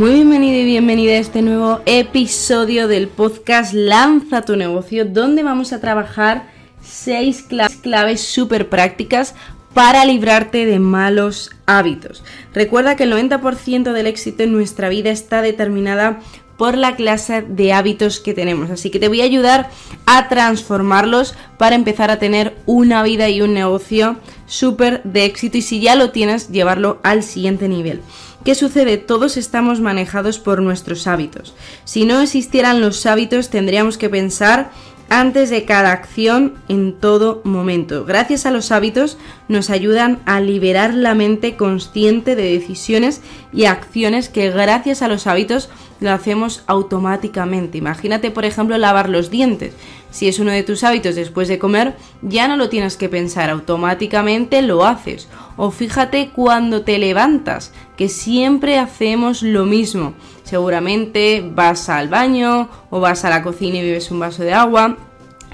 Muy bienvenido y bienvenida a este nuevo episodio del podcast Lanza tu negocio, donde vamos a trabajar seis claves súper prácticas para librarte de malos hábitos. Recuerda que el 90% del éxito en nuestra vida está determinada por la clase de hábitos que tenemos. Así que te voy a ayudar a transformarlos para empezar a tener una vida y un negocio súper de éxito y si ya lo tienes, llevarlo al siguiente nivel. ¿Qué sucede? Todos estamos manejados por nuestros hábitos. Si no existieran los hábitos, tendríamos que pensar antes de cada acción en todo momento. Gracias a los hábitos nos ayudan a liberar la mente consciente de decisiones y acciones que gracias a los hábitos lo hacemos automáticamente. Imagínate, por ejemplo, lavar los dientes. Si es uno de tus hábitos después de comer, ya no lo tienes que pensar, automáticamente lo haces. O fíjate cuando te levantas, que siempre hacemos lo mismo. Seguramente vas al baño o vas a la cocina y bebes un vaso de agua.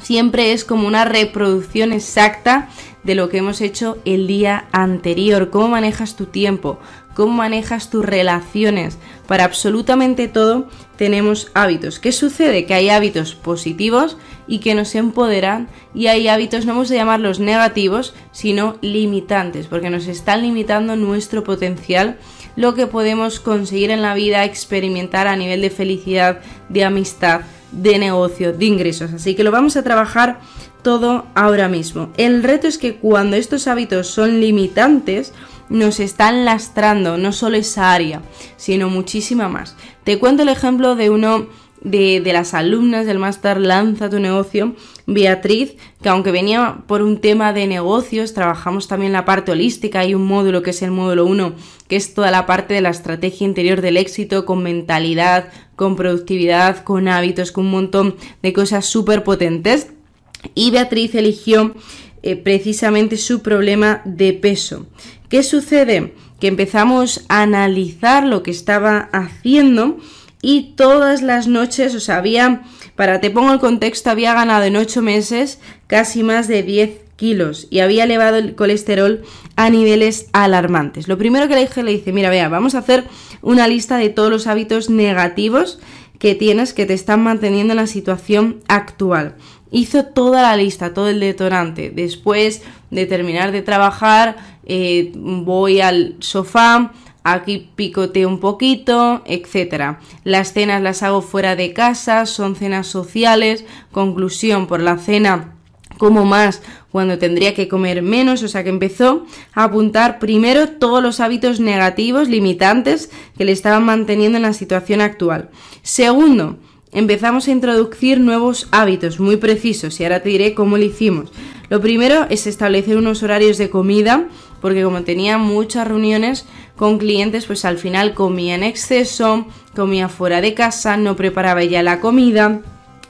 Siempre es como una reproducción exacta de lo que hemos hecho el día anterior. Cómo manejas tu tiempo, cómo manejas tus relaciones. Para absolutamente todo tenemos hábitos. ¿Qué sucede? Que hay hábitos positivos y que nos empoderan y hay hábitos, no vamos a llamarlos negativos, sino limitantes, porque nos están limitando nuestro potencial lo que podemos conseguir en la vida, experimentar a nivel de felicidad, de amistad, de negocio, de ingresos. Así que lo vamos a trabajar todo ahora mismo. El reto es que cuando estos hábitos son limitantes, nos están lastrando no solo esa área, sino muchísima más. Te cuento el ejemplo de uno de, las alumnas del máster Lanza tu negocio, Beatriz, que aunque venía por un tema de negocios, trabajamos también la parte holística, hay un módulo que es el módulo 1, que es toda la parte de la estrategia interior del éxito, con mentalidad, con productividad, con hábitos, con un montón de cosas súper potentes. Y Beatriz eligió eh, precisamente su problema de peso. ¿Qué sucede? Que empezamos a analizar lo que estaba haciendo y todas las noches, o sea, había, para te pongo el contexto, había ganado en 8 meses casi más de 10 kilos y había elevado el colesterol a niveles alarmantes. Lo primero que le dije, le dice, mira, vea, vamos a hacer una lista de todos los hábitos negativos que tienes que te están manteniendo en la situación actual. Hizo toda la lista, todo el detonante. Después de terminar de trabajar, eh, voy al sofá, aquí picoteo un poquito, etc. Las cenas las hago fuera de casa, son cenas sociales, conclusión por la cena como más cuando tendría que comer menos, o sea que empezó a apuntar primero todos los hábitos negativos, limitantes que le estaban manteniendo en la situación actual. Segundo, empezamos a introducir nuevos hábitos muy precisos y ahora te diré cómo lo hicimos. Lo primero es establecer unos horarios de comida, porque como tenía muchas reuniones con clientes, pues al final comía en exceso, comía fuera de casa, no preparaba ya la comida,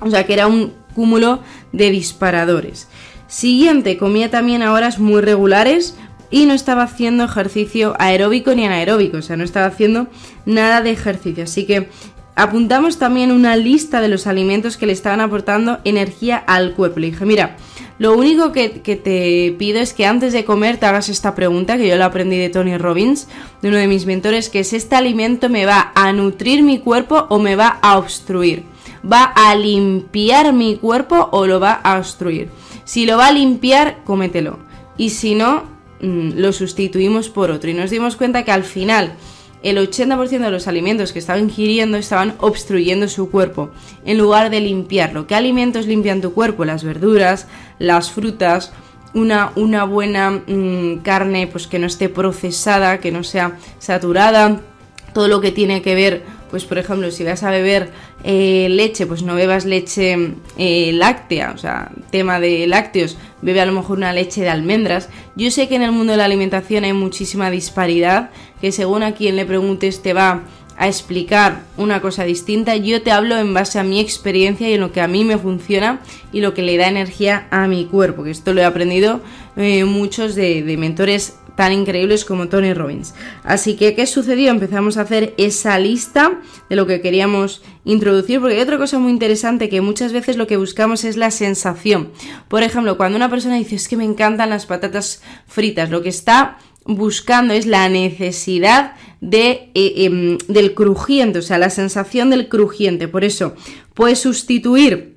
o sea que era un cúmulo de disparadores. Siguiente, comía también a horas muy regulares y no estaba haciendo ejercicio aeróbico ni anaeróbico, o sea, no estaba haciendo nada de ejercicio. Así que apuntamos también una lista de los alimentos que le estaban aportando energía al cuerpo. Le dije, mira, lo único que, te pido es que antes de comer te hagas esta pregunta, que yo la aprendí de Tony Robbins, de uno de mis mentores, que es, ¿este alimento me va a nutrir mi cuerpo o me va a obstruir? ¿Va a limpiar mi cuerpo o lo va a obstruir? Si lo va a limpiar, cómetelo. Y si no, mm, lo sustituimos por otro. Y nos dimos cuenta que al final el 80% de los alimentos que estaba ingiriendo estaban obstruyendo su cuerpo, en lugar de limpiarlo. ¿Qué alimentos limpian tu cuerpo? Las verduras, las frutas, una, una buena mm, carne pues que no esté procesada, que no sea saturada, todo lo que tiene que ver, pues por ejemplo, si vas a beber eh, leche, pues no bebas leche eh, láctea, o sea, tema de lácteos, bebe a lo mejor una leche de almendras. Yo sé que en el mundo de la alimentación hay muchísima disparidad, que según a quien le preguntes te va a explicar una cosa distinta, yo te hablo en base a mi experiencia y en lo que a mí me funciona y lo que le da energía a mi cuerpo, que esto lo he aprendido eh, muchos de, de mentores tan increíbles como Tony Robbins. Así que, ¿qué sucedió? Empezamos a hacer esa lista de lo que queríamos introducir, porque hay otra cosa muy interesante que muchas veces lo que buscamos es la sensación. Por ejemplo, cuando una persona dice es que me encantan las patatas fritas, lo que está buscando es la necesidad de, eh, em, del crujiente, o sea, la sensación del crujiente. Por eso, puedes sustituir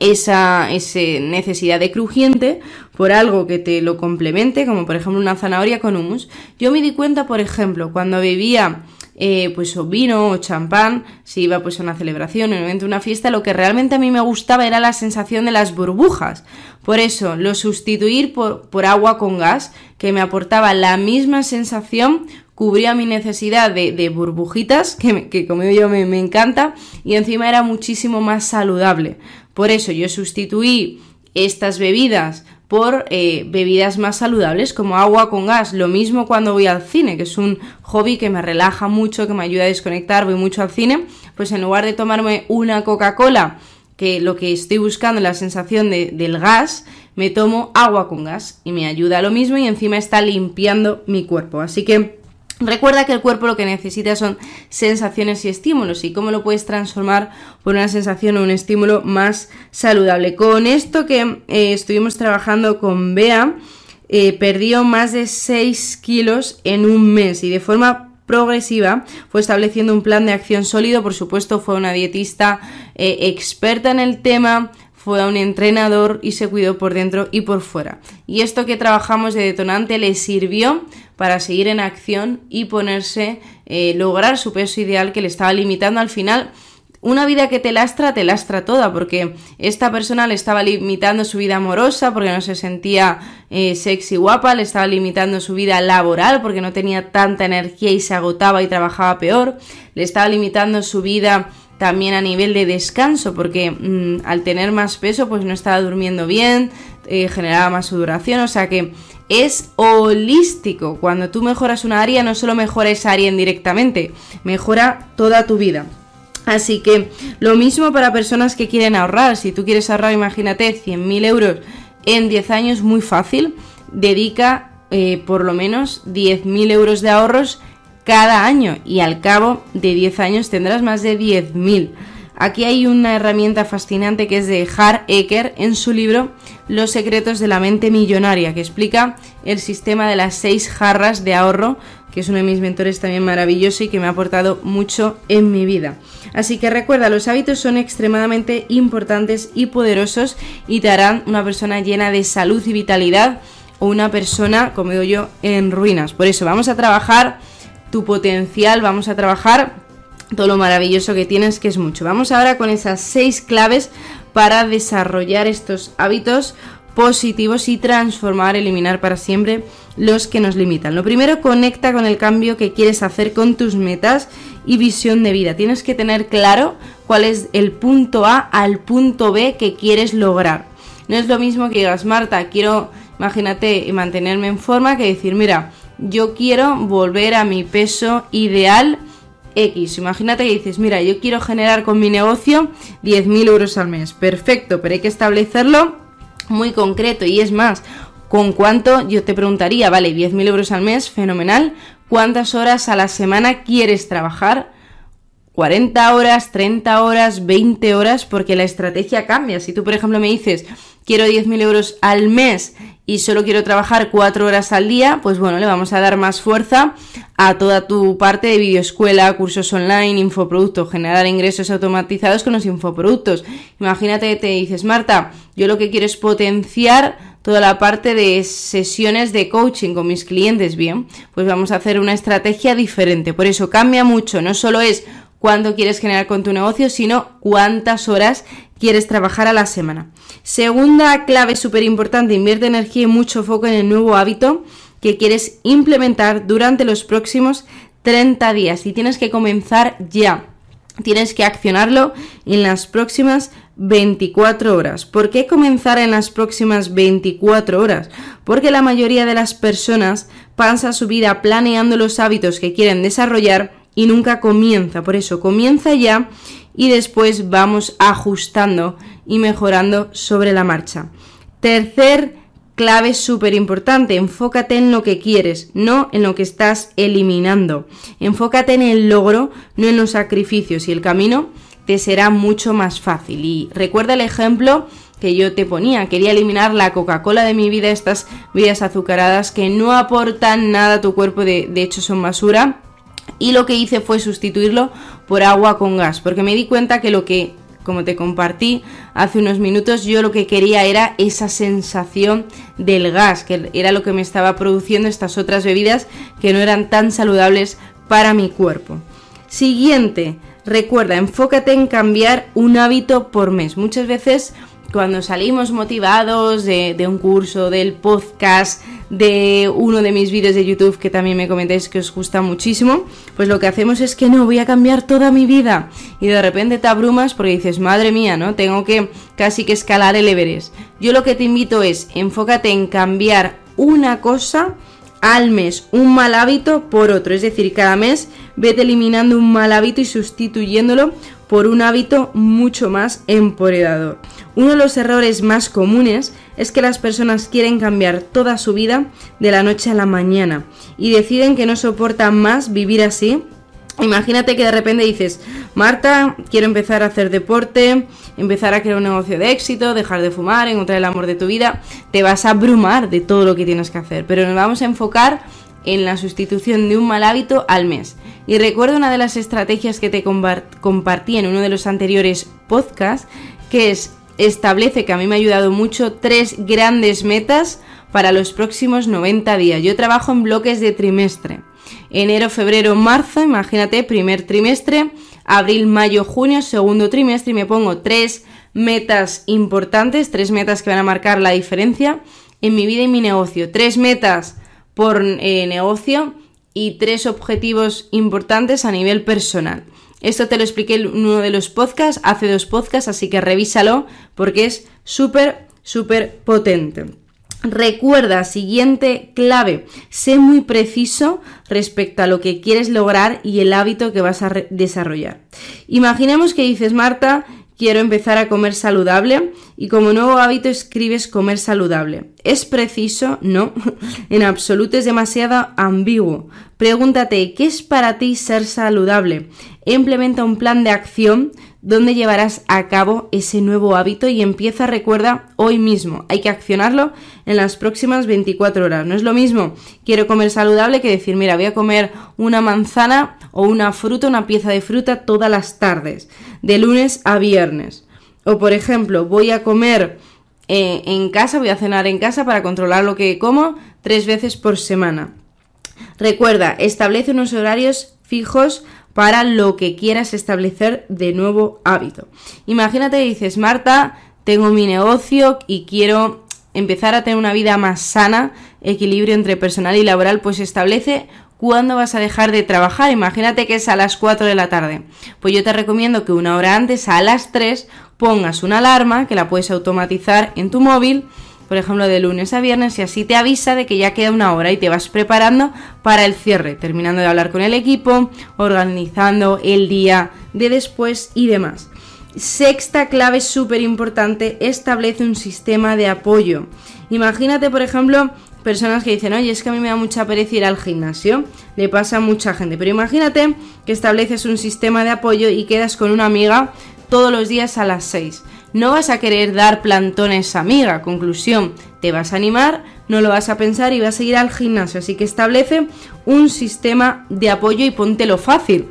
esa, necesidad de crujiente por algo que te lo complemente, como por ejemplo una zanahoria con humus. Yo me di cuenta, por ejemplo, cuando bebía eh, pues o vino o champán, si iba pues a una celebración, un evento, una fiesta, lo que realmente a mí me gustaba era la sensación de las burbujas. Por eso lo sustituir por, por agua con gas, que me aportaba la misma sensación, cubría mi necesidad de, burbujitas, que, que como yo me, me encanta, y encima era muchísimo más saludable. Por eso yo sustituí estas bebidas por eh, bebidas más saludables como agua con gas. Lo mismo cuando voy al cine, que es un hobby que me relaja mucho, que me ayuda a desconectar, voy mucho al cine, pues en lugar de tomarme una Coca-Cola, que lo que estoy buscando es la sensación de, del gas, me tomo agua con gas y me ayuda a lo mismo y encima está limpiando mi cuerpo. Así que Recuerda que el cuerpo lo que necesita son sensaciones y estímulos y cómo lo puedes transformar por una sensación o un estímulo más saludable. Con esto que eh, estuvimos trabajando con Bea, eh, perdió más de 6 kilos en un mes y de forma progresiva fue estableciendo un plan de acción sólido, por supuesto fue una dietista eh, experta en el tema, fue a un entrenador y se cuidó por dentro y por fuera. Y esto que trabajamos de detonante le sirvió para seguir en acción y ponerse, eh, lograr su peso ideal que le estaba limitando al final. Una vida que te lastra, te lastra toda, porque esta persona le estaba limitando su vida amorosa porque no se sentía eh, sexy guapa, le estaba limitando su vida laboral porque no tenía tanta energía y se agotaba y trabajaba peor, le estaba limitando su vida también a nivel de descanso, porque mm, al tener más peso, pues no estaba durmiendo bien, eh, generaba más sudoración, o sea que es holístico. Cuando tú mejoras una área, no solo mejora esa área indirectamente, mejora toda tu vida. Así que lo mismo para personas que quieren ahorrar. Si tú quieres ahorrar, imagínate, 100.000 euros en 10 años, muy fácil. Dedica eh, por lo menos 10.000 euros de ahorros cada año y al cabo de 10 años tendrás más de 10.000. Aquí hay una herramienta fascinante que es de Har Eker en su libro Los secretos de la mente millonaria, que explica el sistema de las seis jarras de ahorro, que es uno de mis mentores también maravilloso y que me ha aportado mucho en mi vida. Así que recuerda, los hábitos son extremadamente importantes y poderosos y te harán una persona llena de salud y vitalidad o una persona, como digo yo, en ruinas. Por eso vamos a trabajar tu potencial, vamos a trabajar todo lo maravilloso que tienes, que es mucho. Vamos ahora con esas seis claves para desarrollar estos hábitos positivos y transformar, eliminar para siempre los que nos limitan. Lo primero, conecta con el cambio que quieres hacer con tus metas y visión de vida. Tienes que tener claro cuál es el punto A al punto B que quieres lograr. No es lo mismo que digas, Marta, quiero, imagínate, mantenerme en forma, que decir, mira, yo quiero volver a mi peso ideal X. Imagínate que dices, mira, yo quiero generar con mi negocio 10.000 euros al mes. Perfecto, pero hay que establecerlo muy concreto. Y es más, ¿con cuánto? Yo te preguntaría, vale, 10.000 euros al mes, fenomenal. ¿Cuántas horas a la semana quieres trabajar? 40 horas, 30 horas, 20 horas, porque la estrategia cambia. Si tú, por ejemplo, me dices, quiero 10.000 euros al mes y solo quiero trabajar 4 horas al día, pues bueno, le vamos a dar más fuerza a toda tu parte de videoescuela, cursos online, infoproductos, generar ingresos automatizados con los infoproductos. Imagínate que te dices, Marta, yo lo que quiero es potenciar toda la parte de sesiones de coaching con mis clientes, bien, pues vamos a hacer una estrategia diferente. Por eso cambia mucho, no solo es cuánto quieres generar con tu negocio, sino cuántas horas quieres trabajar a la semana. Segunda clave súper importante, invierte energía y mucho foco en el nuevo hábito que quieres implementar durante los próximos 30 días y tienes que comenzar ya. Tienes que accionarlo en las próximas 24 horas. ¿Por qué comenzar en las próximas 24 horas? Porque la mayoría de las personas pasa su vida planeando los hábitos que quieren desarrollar y nunca comienza. Por eso comienza ya y después vamos ajustando y mejorando sobre la marcha. Tercer clave súper importante, enfócate en lo que quieres, no en lo que estás eliminando. Enfócate en el logro, no en los sacrificios y el camino te será mucho más fácil. Y recuerda el ejemplo que yo te ponía, quería eliminar la Coca-Cola de mi vida, estas bebidas azucaradas que no aportan nada a tu cuerpo, de, de hecho son basura. Y lo que hice fue sustituirlo por agua con gas, porque me di cuenta que lo que como te compartí hace unos minutos, yo lo que quería era esa sensación del gas, que era lo que me estaba produciendo estas otras bebidas que no eran tan saludables para mi cuerpo. Siguiente, recuerda, enfócate en cambiar un hábito por mes. Muchas veces cuando salimos motivados de, un curso, del podcast, de uno de mis vídeos de YouTube que también me comentáis que os gusta muchísimo, pues lo que hacemos es que no, voy a cambiar toda mi vida. Y de repente te abrumas porque dices, madre mía, ¿no? Tengo que casi que escalar el Everest. Yo lo que te invito es, enfócate en cambiar una cosa al mes un mal hábito por otro. Es decir, cada mes vete eliminando un mal hábito y sustituyéndolo por un hábito mucho más empoderador. Uno de los errores más comunes es que las personas quieren cambiar toda su vida de la noche a la mañana y deciden que no soportan más vivir así. Imagínate que de repente dices, Marta, quiero empezar a hacer deporte, empezar a crear un negocio de éxito, dejar de fumar, encontrar el amor de tu vida. Te vas a abrumar de todo lo que tienes que hacer, pero nos vamos a enfocar en la sustitución de un mal hábito al mes. Y recuerdo una de las estrategias que te compartí en uno de los anteriores podcasts, que es establece, que a mí me ha ayudado mucho, tres grandes metas para los próximos 90 días. Yo trabajo en bloques de trimestre. Enero, febrero, marzo, imagínate, primer trimestre, abril, mayo, junio, segundo trimestre y me pongo tres metas importantes, tres metas que van a marcar la diferencia en mi vida y mi negocio. Tres metas por eh, negocio y tres objetivos importantes a nivel personal. Esto te lo expliqué en uno de los podcasts, hace dos podcasts, así que revísalo porque es súper, súper potente. Recuerda, siguiente clave, sé muy preciso respecto a lo que quieres lograr y el hábito que vas a desarrollar. Imaginemos que dices, Marta, quiero empezar a comer saludable y como nuevo hábito escribes comer saludable. ¿Es preciso? No, en absoluto es demasiado ambiguo. Pregúntate, ¿qué es para ti ser saludable? Implementa un plan de acción donde llevarás a cabo ese nuevo hábito y empieza, recuerda, hoy mismo. Hay que accionarlo en las próximas 24 horas. No es lo mismo, quiero comer saludable que decir, mira, voy a comer una manzana o una fruta, una pieza de fruta todas las tardes, de lunes a viernes. O por ejemplo, voy a comer eh, en casa, voy a cenar en casa para controlar lo que como tres veces por semana. Recuerda, establece unos horarios fijos para lo que quieras establecer de nuevo hábito. Imagínate que dices, Marta, tengo mi negocio y quiero empezar a tener una vida más sana, equilibrio entre personal y laboral, pues establece cuándo vas a dejar de trabajar. Imagínate que es a las 4 de la tarde. Pues yo te recomiendo que una hora antes, a las 3, pongas una alarma que la puedes automatizar en tu móvil por ejemplo, de lunes a viernes y así te avisa de que ya queda una hora y te vas preparando para el cierre, terminando de hablar con el equipo, organizando el día de después y demás. Sexta clave súper importante, establece un sistema de apoyo. Imagínate, por ejemplo, personas que dicen, oye, es que a mí me da mucha pereza ir al gimnasio, le pasa a mucha gente, pero imagínate que estableces un sistema de apoyo y quedas con una amiga todos los días a las 6 no vas a querer dar plantones amiga. Conclusión, te vas a animar, no lo vas a pensar y vas a ir al gimnasio. Así que establece un sistema de apoyo y póntelo fácil.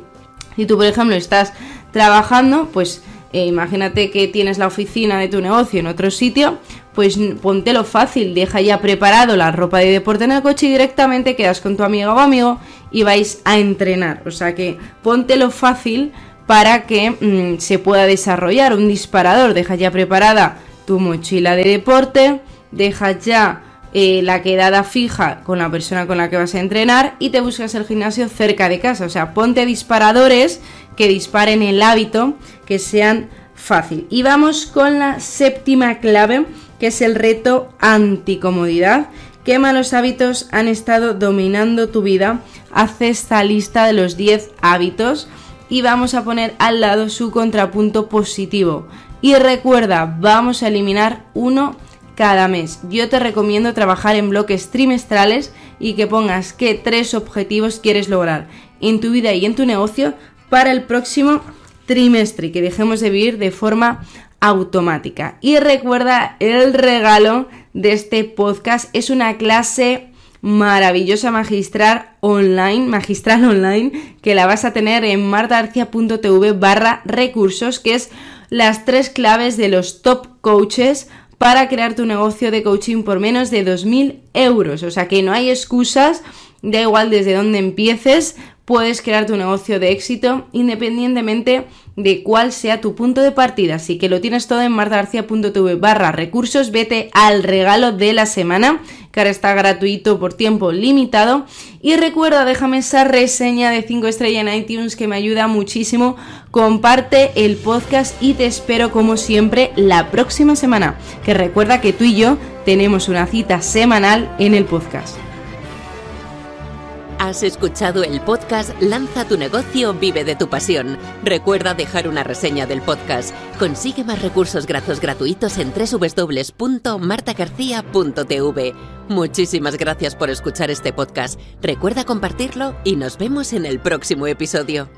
Si tú, por ejemplo, estás trabajando, pues eh, imagínate que tienes la oficina de tu negocio en otro sitio, pues póntelo fácil, deja ya preparado la ropa de deporte en el coche y directamente quedas con tu amiga o amigo y vais a entrenar. O sea que póntelo fácil para que mm, se pueda desarrollar un disparador. Deja ya preparada tu mochila de deporte, deja ya eh, la quedada fija con la persona con la que vas a entrenar y te buscas el gimnasio cerca de casa. O sea, ponte disparadores que disparen el hábito, que sean fácil. Y vamos con la séptima clave, que es el reto anticomodidad, ¿Qué malos hábitos han estado dominando tu vida? Haz esta lista de los 10 hábitos y vamos a poner al lado su contrapunto positivo. Y recuerda, vamos a eliminar uno cada mes. Yo te recomiendo trabajar en bloques trimestrales y que pongas qué tres objetivos quieres lograr en tu vida y en tu negocio para el próximo trimestre que dejemos de vivir de forma automática. Y recuerda el regalo de este podcast es una clase maravillosa magistral online, magistral online, que la vas a tener en martaarcia.tv barra recursos, que es las tres claves de los top coaches para crear tu negocio de coaching por menos de 2.000 euros. O sea que no hay excusas, da igual desde dónde empieces, puedes crear tu negocio de éxito independientemente de cuál sea tu punto de partida. Así que lo tienes todo en martagarcía.tv barra recursos. Vete al regalo de la semana, que ahora está gratuito por tiempo limitado. Y recuerda, déjame esa reseña de 5 estrellas en iTunes que me ayuda muchísimo. Comparte el podcast y te espero como siempre la próxima semana. Que recuerda que tú y yo tenemos una cita semanal en el podcast. Has escuchado el podcast Lanza tu negocio, vive de tu pasión. Recuerda dejar una reseña del podcast. Consigue más recursos gratos gratuitos en www.martagarcía.tv. Muchísimas gracias por escuchar este podcast. Recuerda compartirlo y nos vemos en el próximo episodio.